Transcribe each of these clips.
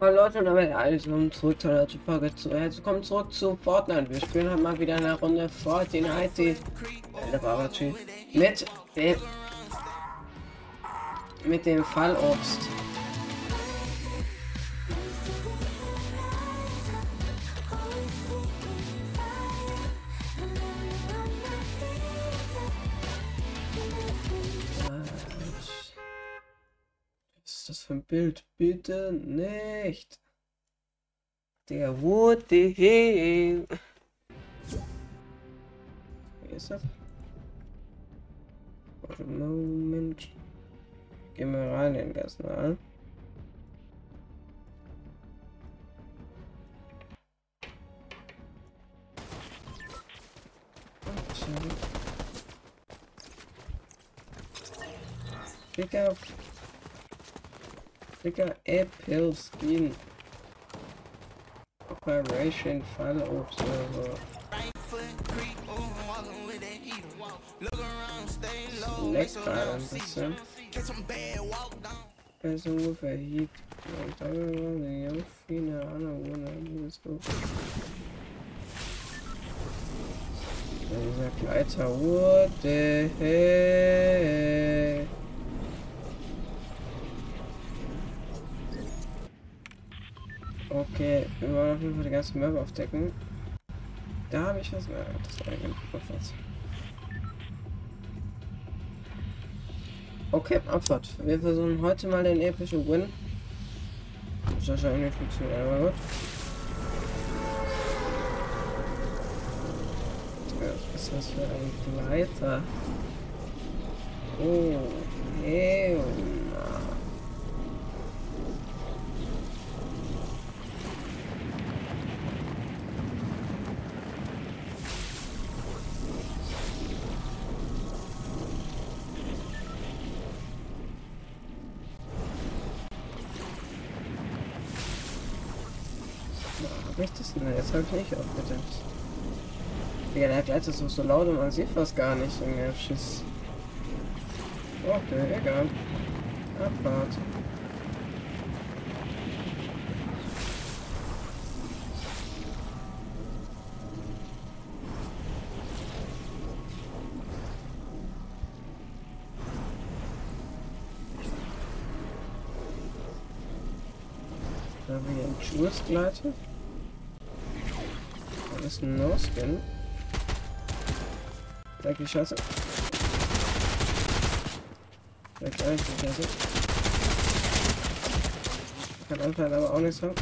Hallo Leute und damit alles willkommen zurück zu einer Folge zu. Herzlich willkommen zurück zu Fortnite. Wir spielen heute mal wieder eine Runde Fortnite. Die mit dem mit dem Fallobst. Für ein Bild? Bitte nicht. Der wurde hin. Wie ist das? Warte, Moment. Gehen wir rein in das Personal. Pick up Digga, Apple Skin. Operation Fall Observer. Leckt gerade ein bisschen. Also ungefähr Heat. Und dann waren die Jungs viele andere so. Dieser Gleiter wurde. Hey. Okay, wir wollen auf jeden Fall die ganze Map aufdecken. Da habe ich was mehr. Das war eigentlich was. Okay, Abfahrt. Wir versuchen heute mal den epischen Win. Das wahrscheinlich nicht funktioniert, aber gut. Was ist das für ein Gleiter? Oh, hey. Möchtest du? Jetzt habe ich nicht aufgedacht. Digga, der Gleiter ist so laut und man sieht fast gar nicht. Junge, Schiss. Okay, egal. Abfahrt. Da haben wir einen Jules-Gleiter ist ein No-Skin. Zeig die Scheiße. Zeig gleich die Scheiße. Kann Anteil aber auch nichts haben.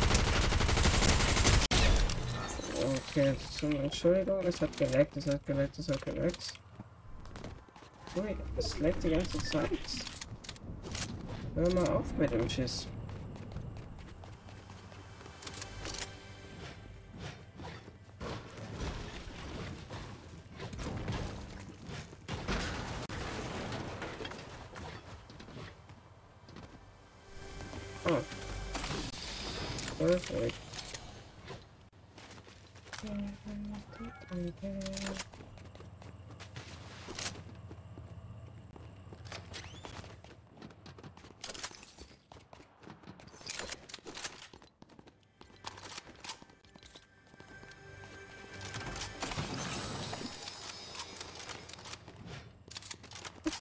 Okay, zum Entschuldigung, es hat geleckt, es hat geleckt, es hat geleckt. Ui, es leckt die ganze Zeit. Hör mal auf mit dem Schiss. Oh. Perfect.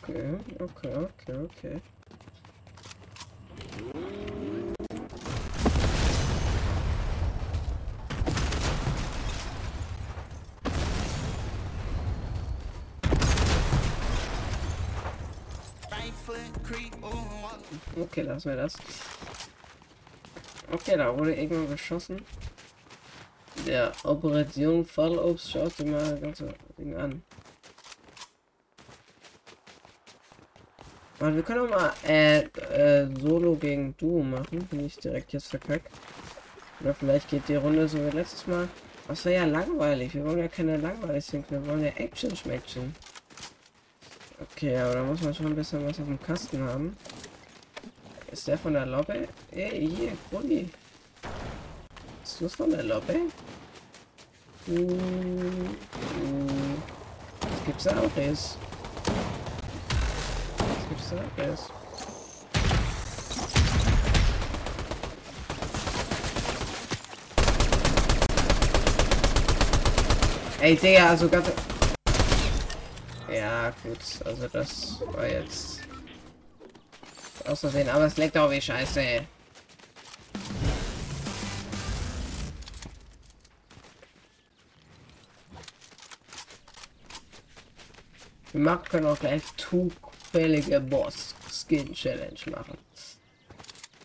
Okay, okay, okay, okay. Okay, lassen wir das. Okay, da wurde irgendwann geschossen. Der Operation Fallobst schaut dir mal das ganze Ding an. Aber wir können auch mal äh, äh, Solo gegen Duo machen, wenn ich direkt jetzt verkackt. Oder vielleicht geht die Runde so wie letztes Mal. Das wäre ja langweilig. Wir wollen ja keine langweilig sind. Wir wollen ja Action schmeckchen. Okay, aber da muss man schon ein bisschen was auf dem Kasten haben. Ist der von der Lobby? Ey, hier, Bulli. Ist das von der Lobbe? Uh, mm, uh. Mm. Was gibt's da auch ist? Was gibt's da auch ist? Ey, Digga, also ganz... Ja, gut, also das war jetzt... Aus Versehen, aber es leckt auch wie scheiße. Wir machen, können auch gleich zufällige Boss Skin Challenge machen.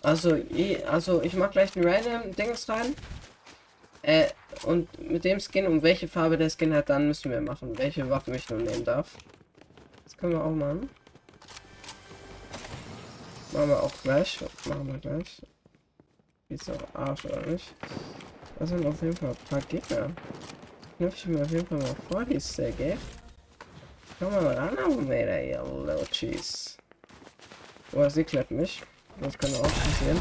Also, also ich mache gleich ein random Dings rein. Äh, und mit dem Skin und welche Farbe der Skin hat, dann müssen wir machen, welche Waffen ich nun nehmen darf. Das können wir auch machen. Machen wir auch gleich. Machen wir gleich. Ist doch Arsch, oder nicht? Das sind auf jeden Fall ein paar Gegner. Knöpfe ich mir auf jeden Fall mal vor, die Säge. Komm mal ran, Almeida, ihr Lochis. Oh, sie klappt mich. Das kann auch passieren.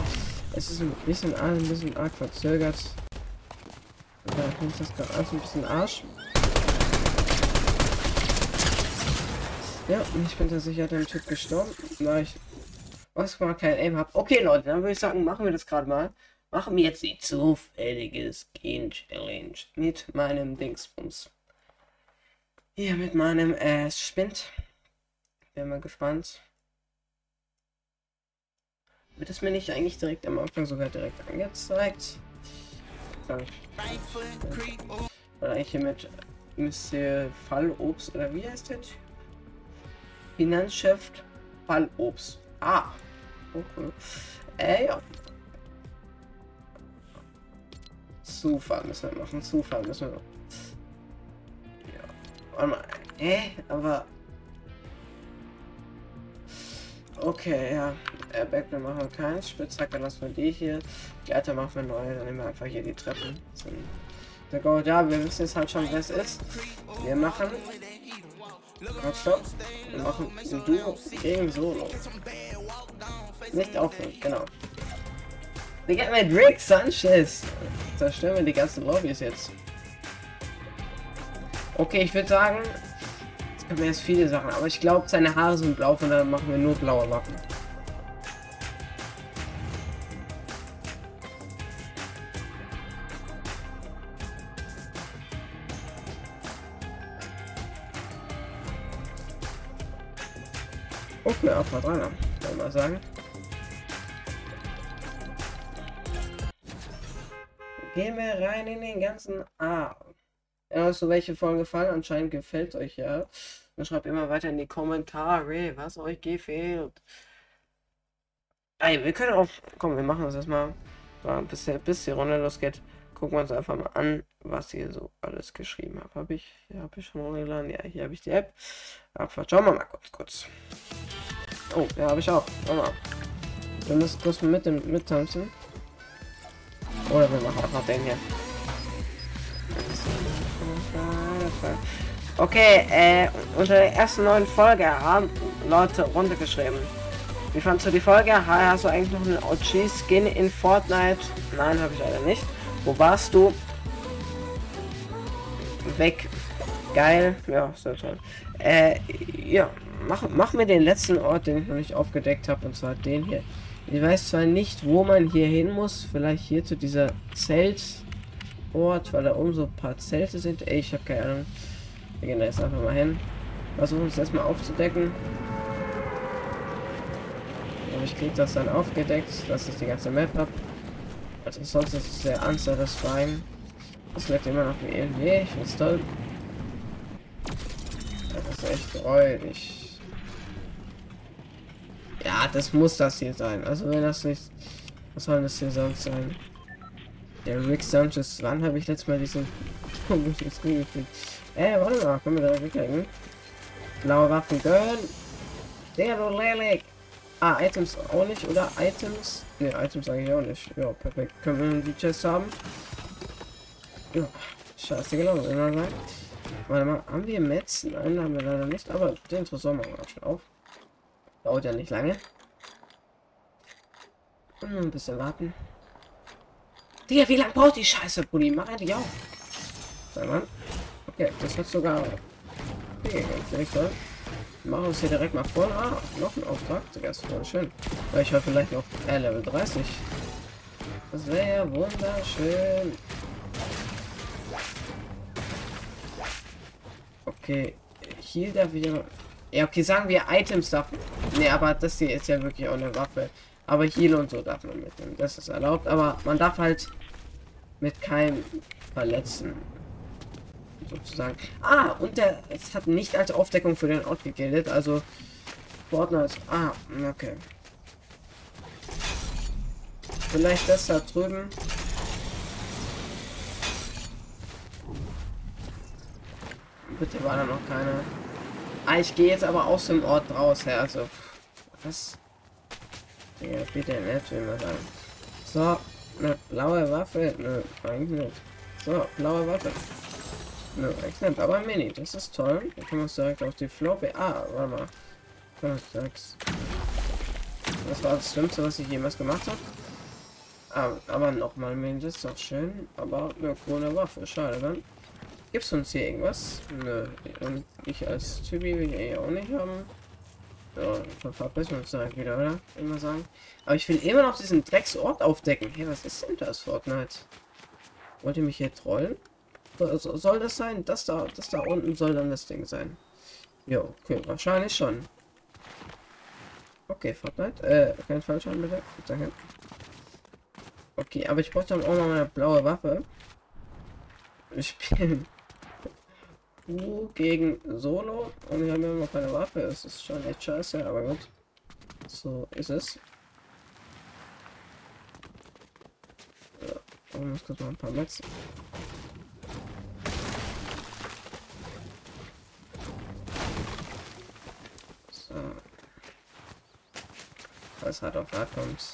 Es ist ein bisschen, ein bisschen arg verzögert. Da finde das gerade alles ein bisschen Arsch. Ja, ich bin tatsächlich dem Typ gestorben, weil ich was mal kein Aim habe. Okay, Leute, dann würde ich sagen, machen wir das gerade mal. Machen wir jetzt die zufällige Skin Challenge mit meinem Dingsbums. Hier mit meinem äh, Spind. Bin mal gespannt. Wird es mir nicht eigentlich direkt am Anfang sogar direkt angezeigt? Oder eigentlich hier mit Mr. Fallobst oder wie heißt das? Finanzchef Fallobst. Ah. Okay. Äh, ja. Zufall müssen wir machen. Zufall müssen wir. Warte mal. Hä? Aber. Okay, ja. Airbag, dann machen wir keins. Spitzhacke lassen wir die hier. Die Alter machen wir neu. Dann nehmen wir einfach hier die Treppen. Der Gold, ja, wir wissen jetzt halt schon, wer es ist. Wir machen. Halt, stopp. Wir machen ein Duo gegen Solo. Nicht aufhören, genau. Wir gehen mit Rick Sanchez. Zerstören wir die ganzen Lobbys jetzt. Okay, ich würde sagen, es wir jetzt viele Sachen, aber ich glaube, seine Haare sind blau, von daher machen wir nur blaue Waffen. Auf dran, kann mal sagen. Gehen wir rein in den ganzen A. Ja, so welche Folgen gefallen? Anscheinend gefällt euch ja. Dann schreibt immer weiter in die Kommentare, was euch gefällt. Ey, wir können auch. Komm, wir machen das erstmal. Bis, bis die Runde losgeht. Gucken wir uns einfach mal an, was ihr so alles geschrieben habt. Habe ich, habe ich schon hochgeladen? Ja, hier habe ich die App. Aber schauen wir mal kurz, kurz. Oh, ja, habe ich auch. Mal. Wir müssen kurz mit dem mittanzen. Oder wir machen einfach den hier. Okay, äh, unter der ersten neuen Folge haben Leute runtergeschrieben. Wie fandest du die Folge? Hast du eigentlich noch einen OG-Skin in Fortnite? Nein, habe ich leider nicht. Wo warst du? Weg. Geil. Ja, sehr toll. Äh, ja, mach, mach mir den letzten Ort, den ich noch nicht aufgedeckt habe, und zwar den hier. Ich weiß zwar nicht, wo man hier hin muss. Vielleicht hier zu dieser Zeltort, weil da oben so ein paar Zelte sind. Ey, ich habe keine Ahnung. Wir gehen da jetzt einfach mal hin. Versuchen uns erstmal aufzudecken. Und ich krieg das dann aufgedeckt, dass ich die ganze Map habe. Also sonst ist es sehr unsatisfying. Das wird immer noch wie irgendwie. Ich find's toll. Das ist echt räudig. Ja, das muss das hier sein. Also wenn das nicht... Was soll das hier sonst sein? Der Rick Sanchez. Wann habe ich letztes Mal diesen? Ey, warte mal, können wir da wegkriegen? Blaue Waffen gönnen. Der du Lelik. Ah, Items auch nicht, oder? Items? Ne, Items eigentlich auch nicht. Ja, perfekt. Können wir die Chest haben? Ja, scheiße gelaufen. Warte mal, haben wir Metz? Nein, haben wir leider nicht, aber den Tresor machen wir schon auf. Dauert ja nicht lange. Ein bisschen warten. Digga, wie lange braucht die Scheiße, Brudi? Mach endlich auf. Sei mal. Okay, das hat sogar... Okay, ganz nicht toll. Machen wir uns hier direkt mal vor. Ah, noch ein Auftrag. Das ist schön. Weil ich habe vielleicht noch äh, Level 30. Das wäre ja wunderschön. Okay, hier darf ich ja... Ja, okay, sagen wir Items darf... Ne, aber das hier ist ja wirklich auch eine Waffe. Aber Heal und so darf man mitnehmen. Das ist erlaubt. Aber man darf halt mit keinem verletzen. Sozusagen. Ah, und der es hat nicht als Aufdeckung für den Ort gegildet. Also Fortnite. Ah, okay. Vielleicht das da drüben. Bitte war da noch keine. Ah, ich gehe jetzt aber aus dem Ort raus, ja, also. Was? Ja, bitte nicht, will man sagen. So, eine blaue Waffe. Nö, eigentlich nicht. So, blaue Waffe. Nö, eigentlich nicht. Aber Mini, das ist toll. Da können wir direkt auf die Floppe. Ah, warte mal. Das war das Schlimmste, was ich jemals gemacht habe. Aber, aber nochmal Mini, das ist doch schön. Aber eine coole Waffe, schade dann. Gibt es uns hier irgendwas? Nö. Und ich als Typi will ich auch nicht haben. So, verbessern wir uns direkt wieder, oder? Immer sagen. Aber ich will immer noch diesen Drecksort aufdecken. Hey, was ist denn das, Fortnite? Wollt ihr mich hier trollen? Soll das sein? Das da, das da unten soll dann das Ding sein. Ja, okay, wahrscheinlich schon. Okay, Fortnite. Äh, kein Fallschaden bitte. Danke. Okay, aber ich brauche dann auch noch eine blaue Waffe. Wir spielen Gegen Solo und wir haben immer noch keine Waffe. Es ist schon echt scheiße, aber gut. So ist es. Ja, ich muss kurz mal ein paar Metz. So. Was hat auf hart kommt.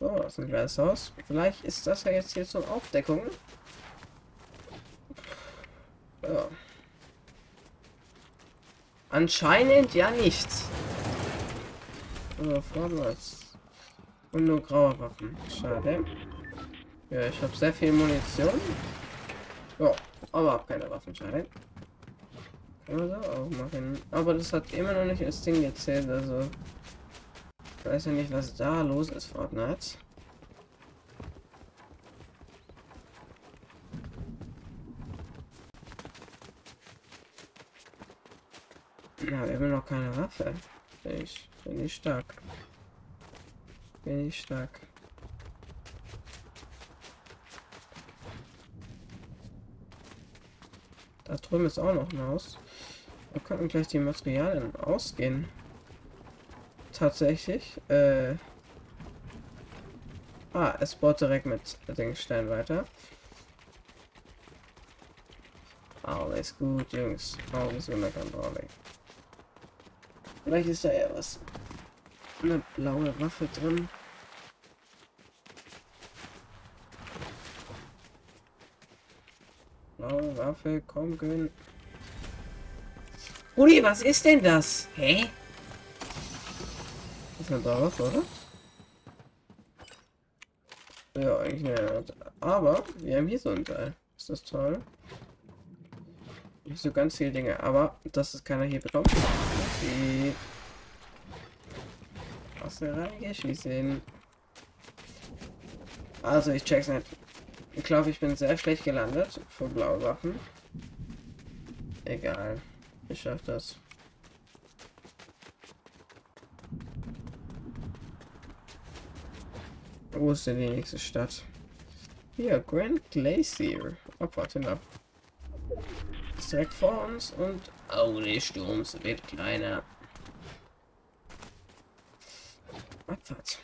So, das ist ein kleines Haus. Vielleicht ist das ja jetzt hier zur Aufdeckung. Ja. Anscheinend ja nicht. Also vorwärts. Und nur graue Waffen. Schade. Ja, ich habe sehr viel Munition. Ja, aber auch keine Waffen. Schade. Kann man so auch machen. Aber das hat immer noch nicht das Ding gezählt. Also. Ich weiß ja nicht, was da los ist, Fortnite. Na, wir haben noch keine Waffe. Ich, bin ich stark. Bin ich stark. Da drüben ist auch noch ein Haus. Wir könnten gleich die Materialien ausgehen. Tatsächlich. Äh ah, es baut direkt mit den Stein weiter. Alles gut, Jungs. Alles unter Kontrolle. Vielleicht ist da ja was. Eine blaue Waffe drin. Blaue Waffe, komm, gönn. Uli, was ist denn das? Hä? Das ist eine blaue Waffe, oder? Ja, eigentlich nicht. Aber wir haben hier so ein Teil. Ist das toll? Nicht so ganz viele Dinge, aber das ist keiner hier bekommen. Okay. Aus der Reihe schießen. Also ich check's nicht. Ich glaube, ich bin sehr schlecht gelandet für blaue Waffen. Egal. Ich schaff das. Wo ist denn die nächste Stadt? Hier, Grand Glacier. Abfahrt hinab direkt vor uns und oh, der Sturm wird kleiner. Abfahrt.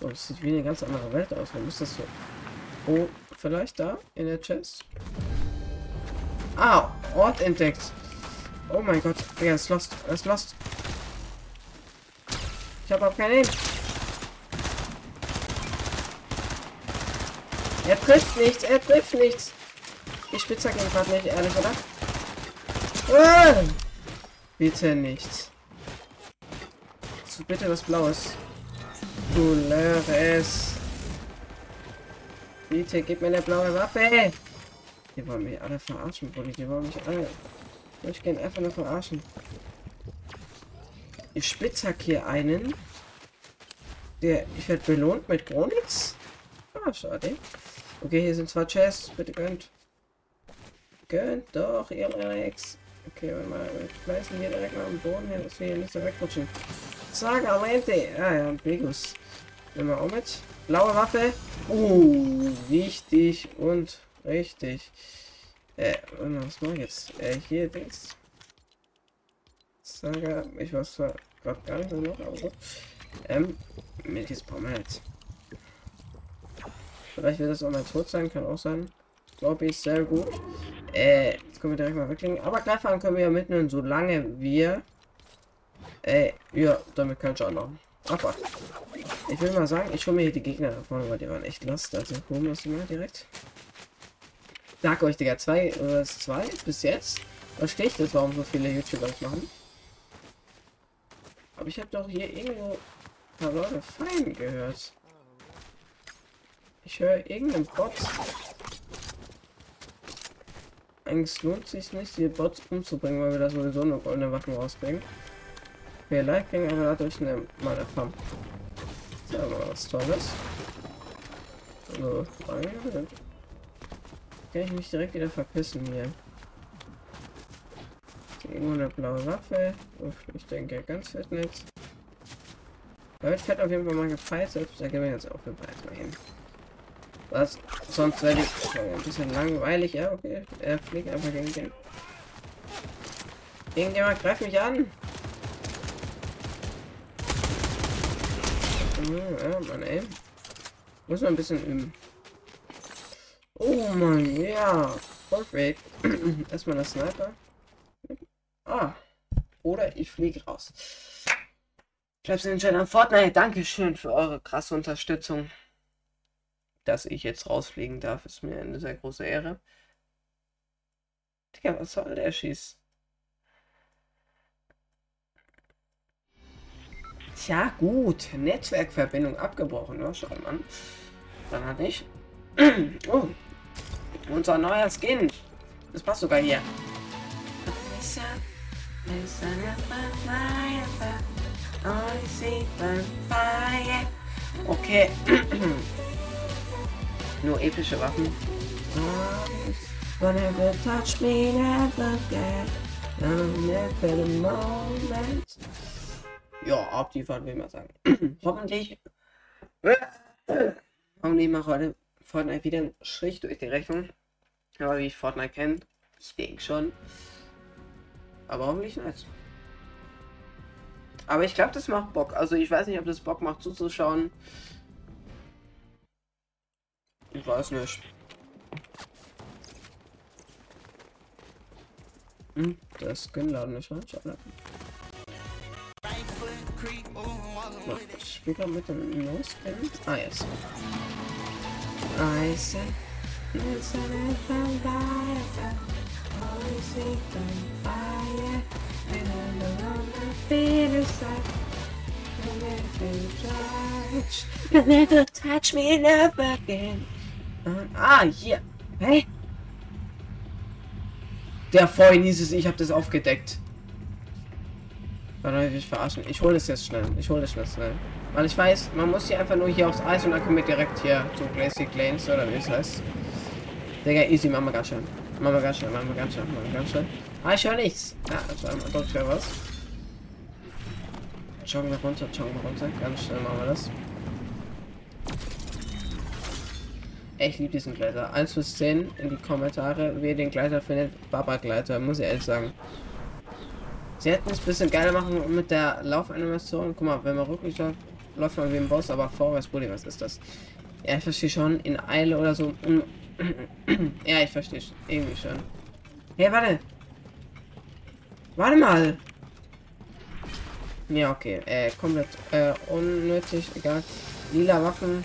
So, das sieht wie eine ganz andere Welt aus. Warum ist das so? Oh, vielleicht da in der Chest? Ah, Ort entdeckt. Oh mein Gott, er ist lost. Er ist lost. Ich habe auch keinen. Er trifft nichts, er trifft nichts. Die Spitzhacke gerade nicht, ehrlich, oder? Ah! Bitte nicht. So, bitte was Blaues. Couleurs. Bitte, gib mir eine blaue Waffe. Die wollen mich alle verarschen, Bulli. Die wollen mich alle durchgehend einfach nur verarschen. Ich spitzhack hier einen. Der, ich werde belohnt mit Gronitz. Ah, schade. Okay, hier sind zwei Chests. Bitte gönnt. gönnt doch, ihr Rex. Okay, warte mal, wir schmeißen hier direkt mal am Boden hin, dass wir hier nicht so wegrutschen. Zack, Alente. Ah ja, Begus. Nehmen wir auch mit. Blaue Waffe. Uh, wichtig und richtig. Äh, was mache ich jetzt? Äh, hier, Dings. Saga, ich weiß zwar gerade gar nicht mehr noch, aber so. Ähm, wir jetzt. Vielleicht wird das auch mal tot sein, kann auch sein. Glaube ich, sehr gut. Äh, jetzt können wir direkt mal weglegen. Aber Greifhaken können wir ja mitnehmen, solange wir. Äh, ja, damit kann ich auch noch. Aber ich will mal sagen, ich hole mir hier die Gegner davon, weil die waren echt lost. Also holen wir es mal direkt. Sag euch, Digga, zwei oder zwei bis jetzt. Verstehe ich das, warum so viele YouTuber das machen. Aber ich habe doch hier irgendwo ein paar Leute fein gehört. Ich höre irgendeinen Bot. Eigentlich lohnt sich nicht, die Bots umzubringen, weil wir da sowieso nur goldene Waffen rausbringen. Vielleicht kriegen aber dadurch eine erfahren. Das ist aber was Tolles. So, kann ich mich direkt wieder verpissen hier. Irgendwo eine blaue Waffe. Ich denke ganz fett nichts. Da wird fett auf jeden Fall mal gefeitet. Da gehen wir jetzt auch für mal hin. Was? Sonst werde ich ein bisschen langweilig. Ja, okay. Er fliegt einfach gegen den. Irgendjemand greift mich an. Ja, Mann, ey. Muss man ein bisschen üben. Oh mein, ja. Perfekt. Erstmal der Sniper. Ah. Oder ich fliege raus. Den Chat an Fortnite. Dankeschön für eure krasse Unterstützung. Dass ich jetzt rausfliegen darf, ist mir eine sehr große Ehre. Digga, was soll der schießt? Tja, gut. Netzwerkverbindung abgebrochen. Ne? Schau mal. Dann hatte ich. oh. Unser neuer Skin. Das passt sogar hier. Okay. Nur epische Waffen. Whenever touch me, never get. Never the moment. Ja, abliefern will man sagen. Hoffentlich. Hoffentlich mache heute Fortnite wieder einen Strich durch die Rechnung. Aber wie ich Fortnite kenne, ich denke schon. Aber hoffentlich nicht. Aber ich glaube, das macht Bock. Also ich weiß nicht, ob das Bock macht zuzuschauen. Ich weiß nicht. Hm, der Skin-Laden nicht, ne? Ich spiele mit dem No-Skin. Ah, jetzt. I said, fire, and on the side. Never touch me, never again. Ah, hier. Hey. Der vorhin hieß es, ich habe das aufgedeckt. Warte, ich verarschen. Ich hole es jetzt schnell. Ich hole es schnell, schnell. Weil ich weiß, man muss hier einfach nur hier aufs Eis und dann kommen wir direkt hier zu Glacier Lanes oder wie es heißt. Digga, easy, machen wir ganz schön. Machen wir ganz schnell, machen wir ganz schnell, machen wir ganz schnell. Ah, ich höre nichts. Ja, also, doch, ich höre was. Joggen wir runter, joggen wir runter. Ganz schnell machen wir das. Ich liebe diesen Gleiter. 1 bis 10 in die Kommentare, wer den Gleiter findet. Baba Gleiter, muss ich ehrlich sagen. Sie hätten es ein bisschen geiler machen mit der Laufanimation. Guck mal, wenn man rücklich läuft, läuft man wie ein Boss, aber vorwärts, Bulli, was ist das? Ja, ich verstehe schon, in Eile oder so. ja, ich verstehe irgendwie schon. Hey, warte! Warte mal! Ja, okay. Äh, komplett äh, unnötig, egal. Lila Waffen.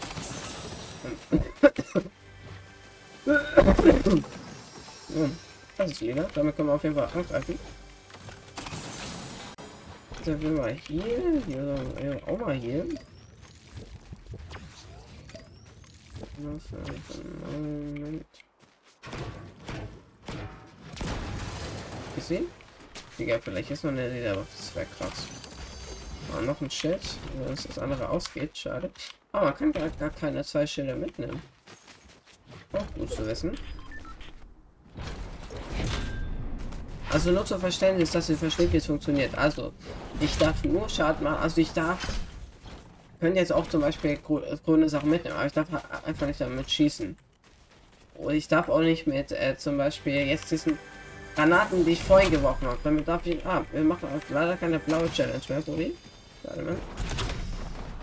Das ist lila. Damit können wir auf jeden Fall angreifen. Dann will mal hier. Hier auch mal hier. Moment. Gesehen? Digga, vielleicht ist noch eine Lederwaffe. Das wäre krass. Ah, noch ein Schild, wenn das andere ausgeht, schade. Aber man kann gar, gar keine zwei Schilder mitnehmen. Auch gut zu wissen. Also nur zum Verständnis, dass ihr versteht, wie es funktioniert. Also, ich darf nur Schaden machen. Also ich darf... Können jetzt auch zum Beispiel grüne Sachen mitnehmen, aber ich darf einfach nicht damit schießen. Und ich darf auch nicht mit äh, zum Beispiel jetzt diesen Granaten, die ich vorhin geworfen habe. Damit darf ich... Ah, wir machen leider keine blaue Challenge mehr, Budi. Warte mal.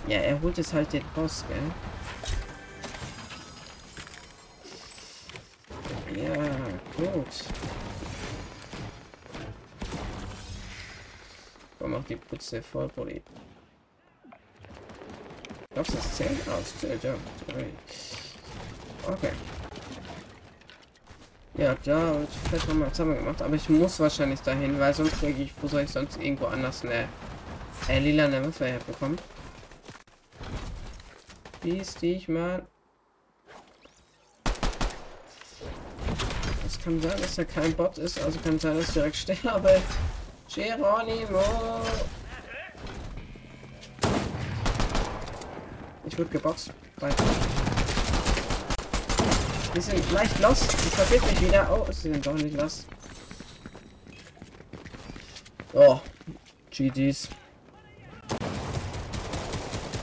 Ja, er holt jetzt halt den Boss, gell? Ja, gut. Komm, mach die Putze voll, Bulli. Glaubst du, das zählt aus? Zählt, ja. Okay. Ja, wird vielleicht nochmal zusammen gemacht, aber ich muss wahrscheinlich dahin, weil sonst kriege ich, wo soll ich sonst irgendwo anders eine äh, lila eine Waffe herbekommen? Die ich mal Es kann sein, dass er kein Bot ist, also kann sein, dass ich direkt sterbe. Geronimo! Ich wurde geboxt. Weiter. Die sind leicht lost. Ich verfehlt mich wieder. Oh, sie sind doch nicht lost. Oh, GG's.